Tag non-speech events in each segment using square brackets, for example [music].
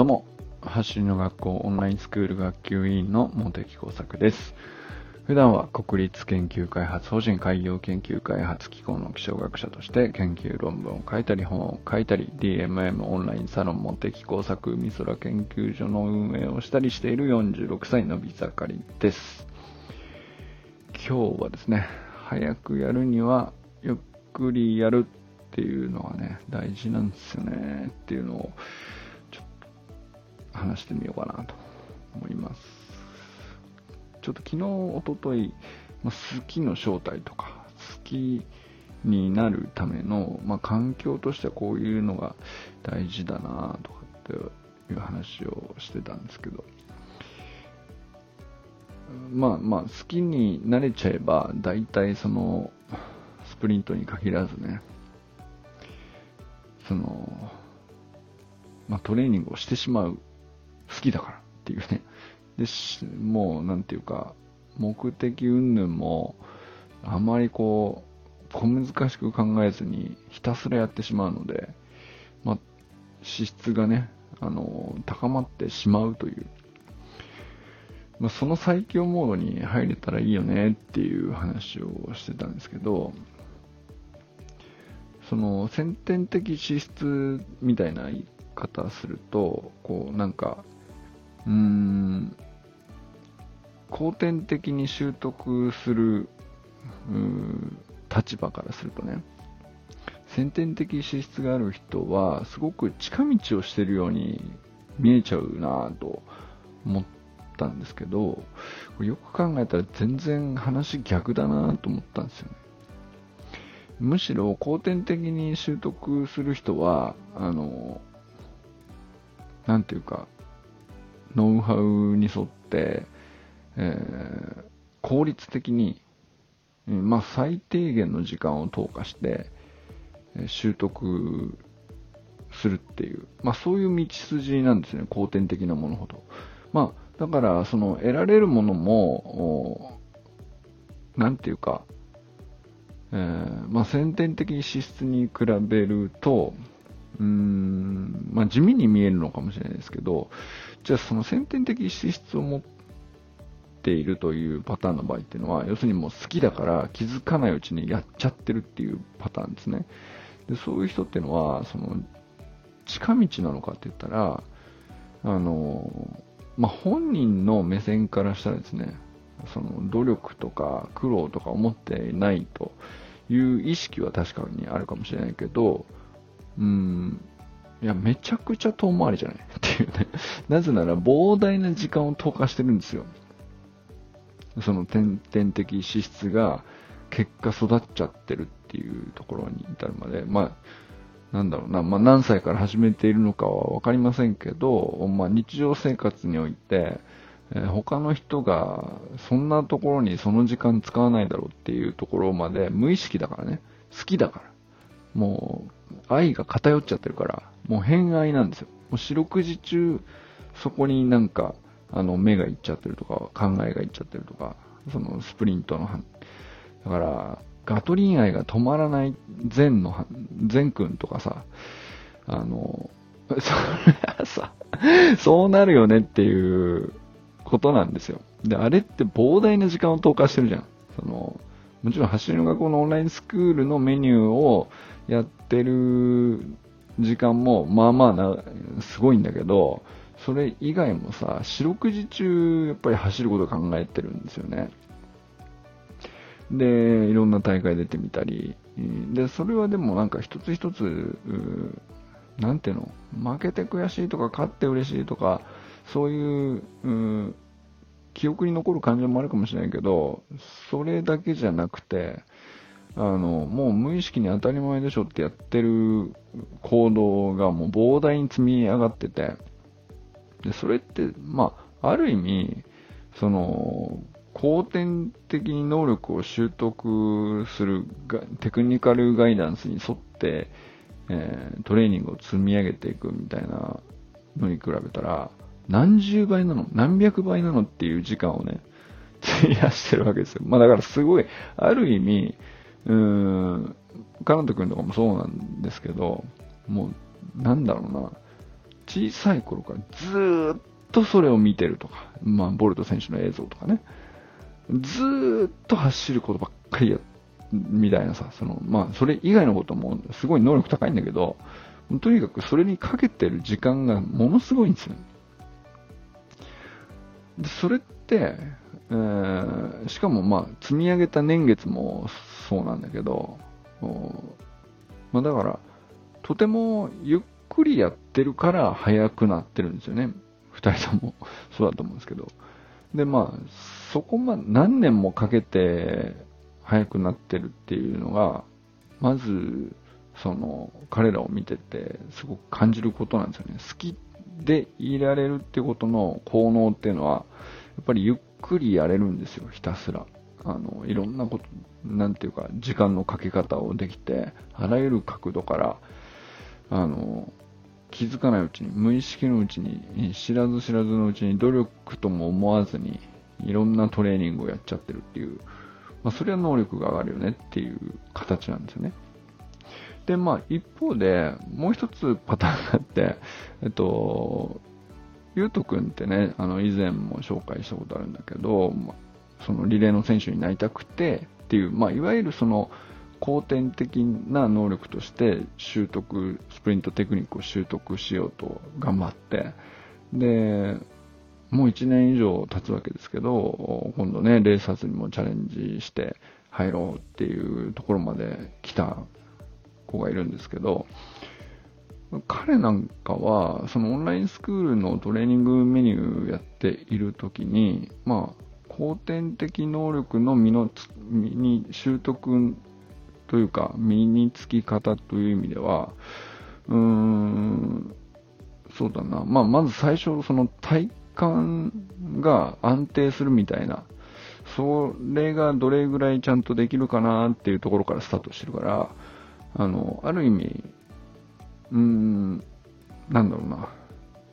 どうも、走りの学校オンラインスクール学級委員の茂木耕作です。普段は国立研究開発法人海洋研究開発機構の気象学者として研究論文を書いたり本を書いたり DMM オンラインサロン茂木工作海空研究所の運営をしたりしている46歳のび盛りです。今日はですね、早くやるにはゆっくりやるっていうのがね、大事なんですよねっていうのを話してみようかなと思います。ちょっと昨日、おととい、まあ、好きの正体とか、好きになるための、まあ、環境としてはこういうのが大事だなとかっていう話をしてたんですけど、まあまあ、好きになれちゃえば、大体その、スプリントに限らずね、その、まあ、トレーニングをしてしまう。好きだからっていうね。で、もう、なんていうか、目的云々も、あまりこう、小難しく考えずに、ひたすらやってしまうので、まあ、資質がね、あの、高まってしまうという。まあ、その最強モードに入れたらいいよねっていう話をしてたんですけど、その先天的資質みたいな言い方すると、こうなんか、うーん、後天的に習得する立場からするとね、先天的資質がある人は、すごく近道をしているように見えちゃうなぁと思ったんですけど、よく考えたら全然話逆だなぁと思ったんですよね。むしろ後天的に習得する人は、あの、なんていうか、ノウハウに沿って、えー効率的に、まあ、最低限の時間を投下して、習得するっていう、まあ、そういう道筋なんですね、後天的なものほど。まあ、だから、その、得られるものも、なんていうか、えーまあ、先天的資質に比べると、うーん、まあ、地味に見えるのかもしれないですけど、じゃあその先天的資質を持っているというパターンの場合っていうのは、要するにもう好きだから気づかないうちにやっちゃってるっていうパターンですね。でそういう人っていうのは、その、近道なのかって言ったら、あの、まあ、本人の目線からしたらですね、その努力とか苦労とか思っていないという意識は確かにあるかもしれないけど、うん、いや、めちゃくちゃ遠回りじゃない？っていうね。[laughs] なぜなら膨大な時間を投下してるんですよ。その天天的資質が結果育っちゃってるっていうところに至るまで、まあ、なんだろうな、まあ何歳から始めているのかはわかりませんけど、まあ日常生活において、え他の人がそんなところにその時間使わないだろうっていうところまで無意識だからね、好きだから。もう愛が偏っちゃってるから、もう偏愛なんですよ。もう四六時中そこになんか、あの目がいっちゃってるとか、考えがいっちゃってるとか、そのスプリントの、だから、ガトリン愛が止まらない善の、善くんとかさ、あの、[laughs] それはさ、そうなるよねっていうことなんですよ。で、あれって膨大な時間を投下してるじゃん。その、もちろん走りの学校のオンラインスクールのメニューをやってる時間も、まあまあな、すごいんだけど、それ以外もさ、四六時中、やっぱり走ること考えてるんですよね。で、いろんな大会出てみたり、で、それはでもなんか一つ一つ、うなんていうの、負けて悔しいとか、勝って嬉しいとか、そういう、う記憶に残る感情もあるかもしれないけど、それだけじゃなくて、あの、もう無意識に当たり前でしょってやってる行動がもう膨大に積み上がってて、で、それって、まあ、ある意味、その、後天的に能力を習得するテクニカルガイダンスに沿って、えートレーニングを積み上げていくみたいなのに比べたら、何十倍なの何百倍なのっていう時間をね、費やしてるわけですよ。まあだからすごい、ある意味、うーん、カナト君とかもそうなんですけど、もう、なんだろうな、小さい頃からずっとそれを見てるとか、まあ、ボルト選手の映像とかね、ずっと走ることばっかりや、みたいなさ、その、まあ、それ以外のこともすごい能力高いんだけど、とにかくそれにかけてる時間がものすごいんですよ。でそれって、えー、しかもまあ、積み上げた年月もそうなんだけど、まあ、だから、とてもゆっくりやってるから速くなってるんですよね。二人とも [laughs] そうだと思うんですけど。で、まあ、そこま、何年もかけて速くなってるっていうのが、まず、その、彼らを見てて、すごく感じることなんですよね。好きでいられるってことの効能っていうのは、やっぱりゆっくりやれるんですよ、ひたすら。あの、いろんなこと、なんていうか、時間のかけ方をできて、あらゆる角度から、あの、気づかないうちに、無意識のうちに、知らず知らずのうちに努力とも思わずに、いろんなトレーニングをやっちゃってるっていう、まあ、それは能力が上がるよねっていう形なんですよね。で、まあ、一方で、もう一つパターンがあって、えっと、ゆうとくんってね、あの、以前も紹介したことあるんだけど、そのリレーの選手になりたくてっていう、まあ、いわゆるその、後天的な能力として習得、スプリントテクニックを習得しようと頑張って、で、もう1年以上経つわけですけど、今度ね、レーサーズにもチャレンジして入ろうっていうところまで来た子がいるんですけど、彼なんかは、そのオンラインスクールのトレーニングメニューをやっているときに、まあ、後天的能力の身の身に習得というか、身につき方という意味では、うーん、そうだな。まあ、まず最初、その体幹が安定するみたいな、それがどれぐらいちゃんとできるかなっていうところからスタートしてるから、あの、ある意味、うーん、なんだろうな。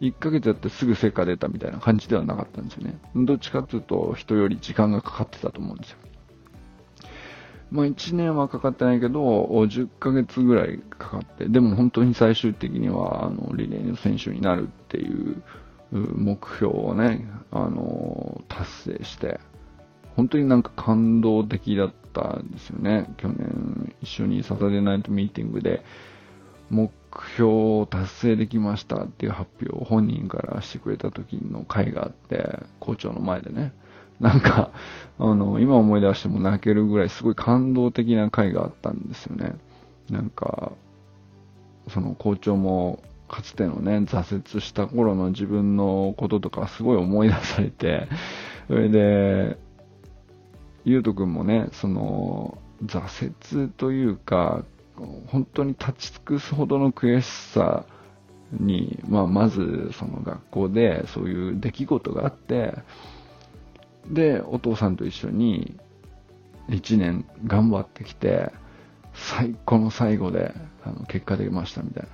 1ヶ月やってすぐ成果出たみたいな感じではなかったんですよね。どっちかっていうと人より時間がかかってたと思うんですよ。まあ1年はかかってないけど、10ヶ月ぐらいかかって、でも本当に最終的には、あの、リレーの選手になるっていう目標をね、あの、達成して、本当になんか感動的だったんですよね。去年一緒にサタデーナイトミーティングで、目標を達成できましたっていう発表を本人からしてくれた時の会があって、校長の前でね。なんか、あの、今思い出しても泣けるぐらいすごい感動的な回があったんですよね。なんか、その校長もかつてのね、挫折した頃の自分のこととかすごい思い出されて、それで、ゆうとくんもね、その、挫折というか、本当に立ち尽くすほどの悔しさに、まあ、まずその学校でそういう出来事があって、で、お父さんと一緒に1年頑張ってきて、最高の最後であの結果出ましたみたいな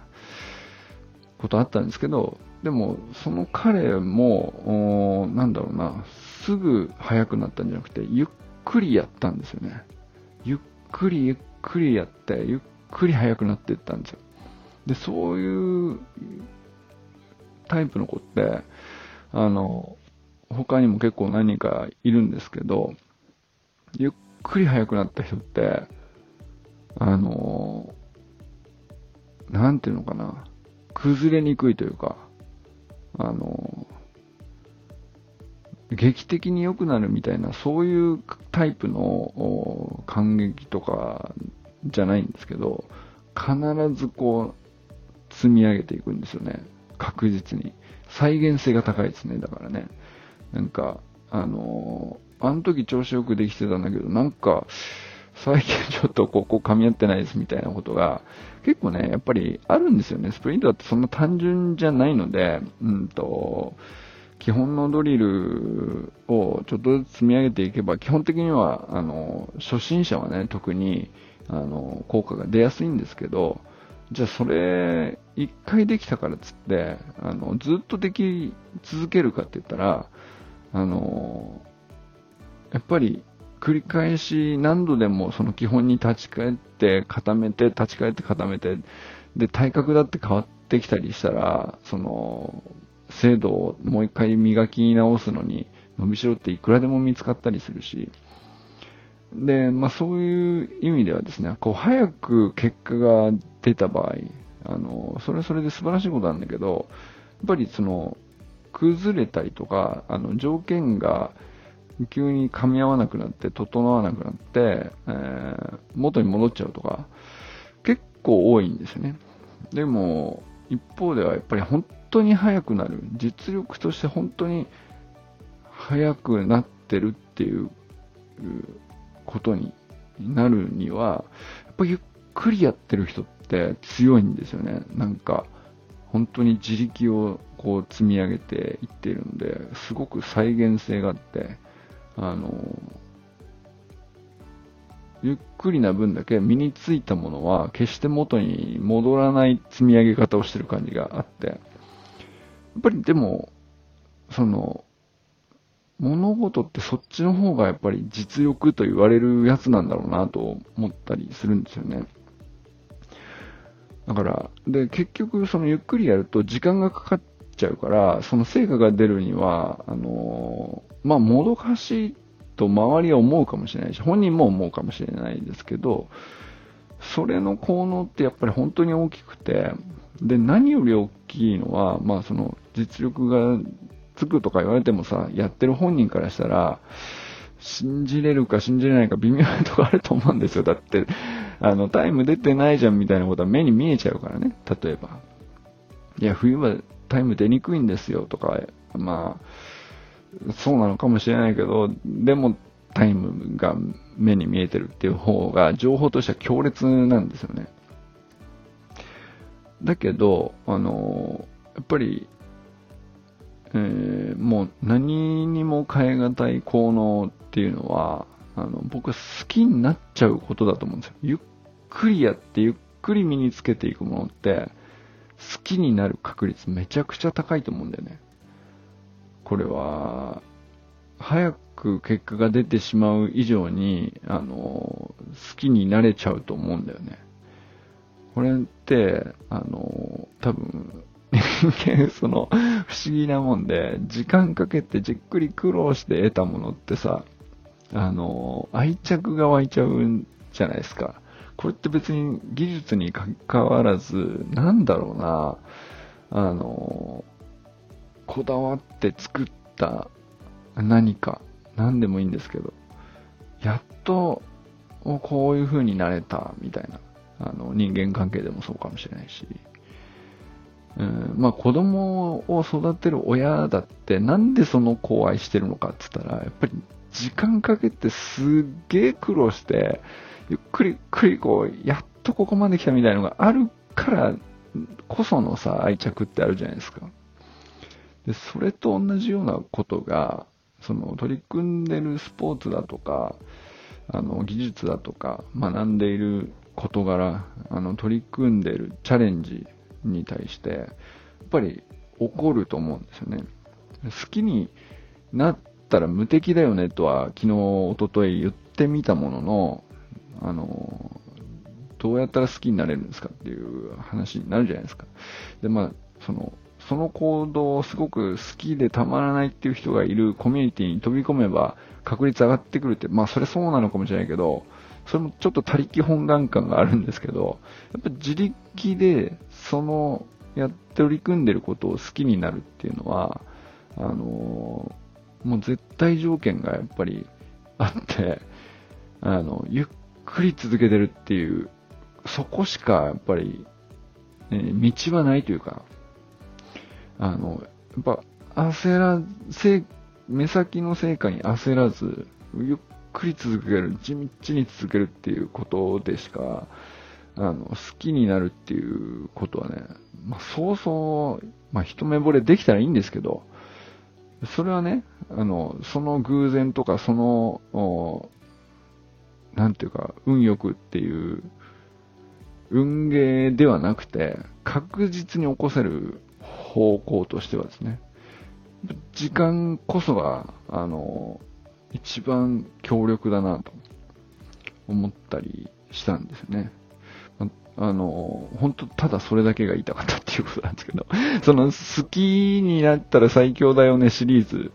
ことあったんですけど、でもその彼も、なんだろうな、すぐ速くなったんじゃなくて、ゆっくりやったんですよね。ゆっくりゆっくりやって、ゆっくり速くなっていったんですよ。で、そういうタイプの子って、あの、他にも結構何人かいるんですけど、ゆっくり速くなった人って、あの、なんていうのかな、崩れにくいというか、あの、劇的に良くなるみたいな、そういうタイプの感激とかじゃないんですけど、必ずこう、積み上げていくんですよね。確実に。再現性が高いですね、だからね。なんか、あのー、あの時調子よくできてたんだけど、なんか、最近ちょっとここ噛み合ってないですみたいなことが、結構ね、やっぱりあるんですよね。スプリントだってそんな単純じゃないので、うんと、基本のドリルをちょっとずつ積み上げていけば、基本的には、あの、初心者はね、特に、あの、効果が出やすいんですけど、じゃあそれ、一回できたからっつって、あの、ずっとでき続けるかって言ったら、あのやっぱり繰り返し何度でもその基本に立ち返って固めて、立ち返って固めて、で、体格だって変わっってきたりしたら、その、精度をもう一回磨き直すのに、伸びしろっていくらでも見つかったりするし、で、まあそういう意味ではですね、こう早く結果が出た場合、あの、それはそれで素晴らしいことなんだけど、やっぱりその、崩れたりとか、あの、条件が急に噛み合わなくなって、整わなくなって、えー、元に戻っちゃうとか、結構多いんですよね。でも、一方ではやっぱり本当に速くなる、実力として本当に速くなってるっていうことになるには、やっぱゆっくりやってる人って強いんですよね。なんか、本当に自力をこう積み上げていっているので、すごく再現性があって、あの、ゆっくりな分だけ身についたものは決して元に戻らない積み上げ方をしてる感じがあって、やっぱりでも、その、物事ってそっちの方がやっぱり実力と言われるやつなんだろうなと思ったりするんですよね。だから、で、結局そのゆっくりやると時間がかかっちゃうから、その成果が出るには、あの、まあ、もどかしいと周りは思うかもしれないし、本人も思うかもしれないですけど、それの効能ってやっぱり本当に大きくて、で、何より大きいのは、まあ、その実力がつくとか言われてもさ、やってる本人からしたら、信じれるか信じれないか微妙なとこあると思うんですよ。だって、あの、タイム出てないじゃんみたいなことは目に見えちゃうからね。例えば。いや、冬はタイム出にくいんですよとか、まあ、そうなのかもしれないけど、でもタイムが目に見えてるっていう方が情報としては強烈なんですよね。だけど、あの、やっぱりえー、もう何にも変え難い効能っていうのは、あの、僕は好きになっちゃうことだと思うんですよ。ゆっくりやってゆっくり身につけていくものって、好きになる確率めちゃくちゃ高いと思うんだよね。これは、早く結果が出てしまう以上に、あの、好きになれちゃうと思うんだよね。これって、あの、多分、人間、その、不思議なもんで、時間かけてじっくり苦労して得たものってさ、あの、愛着が湧いちゃうんじゃないですか。これって別に技術に関わらず、なんだろうな、あの、こだわって作った何か、何でもいいんですけど、やっと、こういう風になれた、みたいな。あの、人間関係でもそうかもしれないし、うん、まあ子供を育てる親だってなんでその子を愛してるのかって言ったら、やっぱり時間かけてすっげえ苦労して、ゆっくりゆっくりこう、やっとここまで来たみたいなのがあるからこそのさ、愛着ってあるじゃないですか。で、それと同じようなことが、その取り組んでるスポーツだとか、あの、技術だとか、学んでいる事柄、あの、取り組んでるチャレンジに対して、やっぱり怒ると思うんですよね。好きになったら無敵だよねとは昨日、おととい言ってみたものの、あの、どうやったら好きになれるんですかっていう話になるじゃないですか。で、まあ、その、その行動をすごく好きでたまらないっていう人がいるコミュニティに飛び込めば確率上がってくるって、まあそれそうなのかもしれないけど、それもちょっと他力本願感があるんですけど、やっぱ自力でそのやって取り組んでることを好きになるっていうのは、あのー、もう絶対条件がやっぱりあって、あの、ゆっくり続けてるっていう、そこしかやっぱり、ね、道はないというか、あの、やっぱ焦ら、目先の成果に焦らず、ゆっくり続ける、地道に続けるっていうことでしか、あの、好きになるっていうことはね、まあ、そうそう、まあ、一目惚れできたらいいんですけど、それはね、あの、その偶然とか、その、なんていうか、運よくっていう、運ゲーではなくて、確実に起こせる方向としてはですね、時間こそが、あの、一番強力だなと思ったりしたんですね。あの、本当ただそれだけが言いたかったっていうことなんですけど、[laughs] その好きになったら最強だよねシリーズ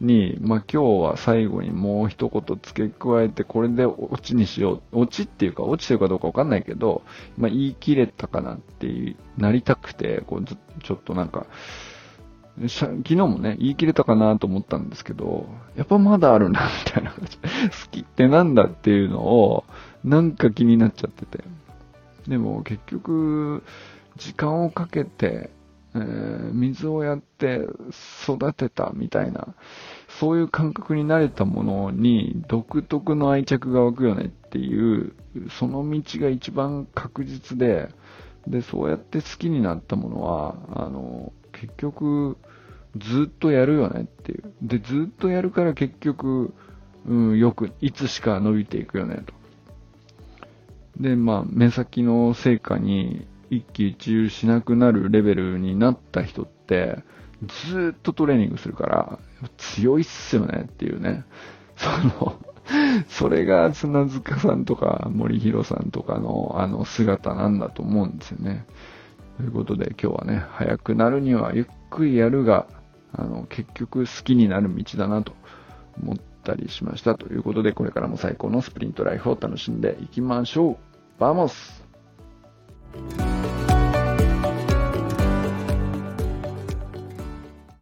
に、まあ、今日は最後にもう一言付け加えて、これでオチにしよう。オチっていうか、落ちてるかどうかわかんないけど、まあ、言い切れたかなってなりたくて、こうちょっとなんか、昨日もね、言い切れたかなと思ったんですけど、やっぱまだあるな、みたいな感じ。[laughs] 好きってなんだっていうのを、なんか気になっちゃってて。でも結局、時間をかけて、えー、水をやって育てたみたいな、そういう感覚になれたものに独特の愛着が湧くよねっていう、その道が一番確実で、で、そうやって好きになったものは、あの、結局、ずっとやるよねっていう。で、ずっとやるから結局、うん、よく、いつしか伸びていくよねと。で、まあ、目先の成果に一喜一憂しなくなるレベルになった人って、ずっとトレーニングするから、強いっすよねっていうね。[laughs] その、それが砂塚さんとか森弘さんとかのあの姿なんだと思うんですよね。ということで今日はね、早くなるにはゆっくりやるが、あの、結局好きになる道だなと思ったりしました。ということで、これからも最高のスプリントライフを楽しんでいきましょう。 Vamos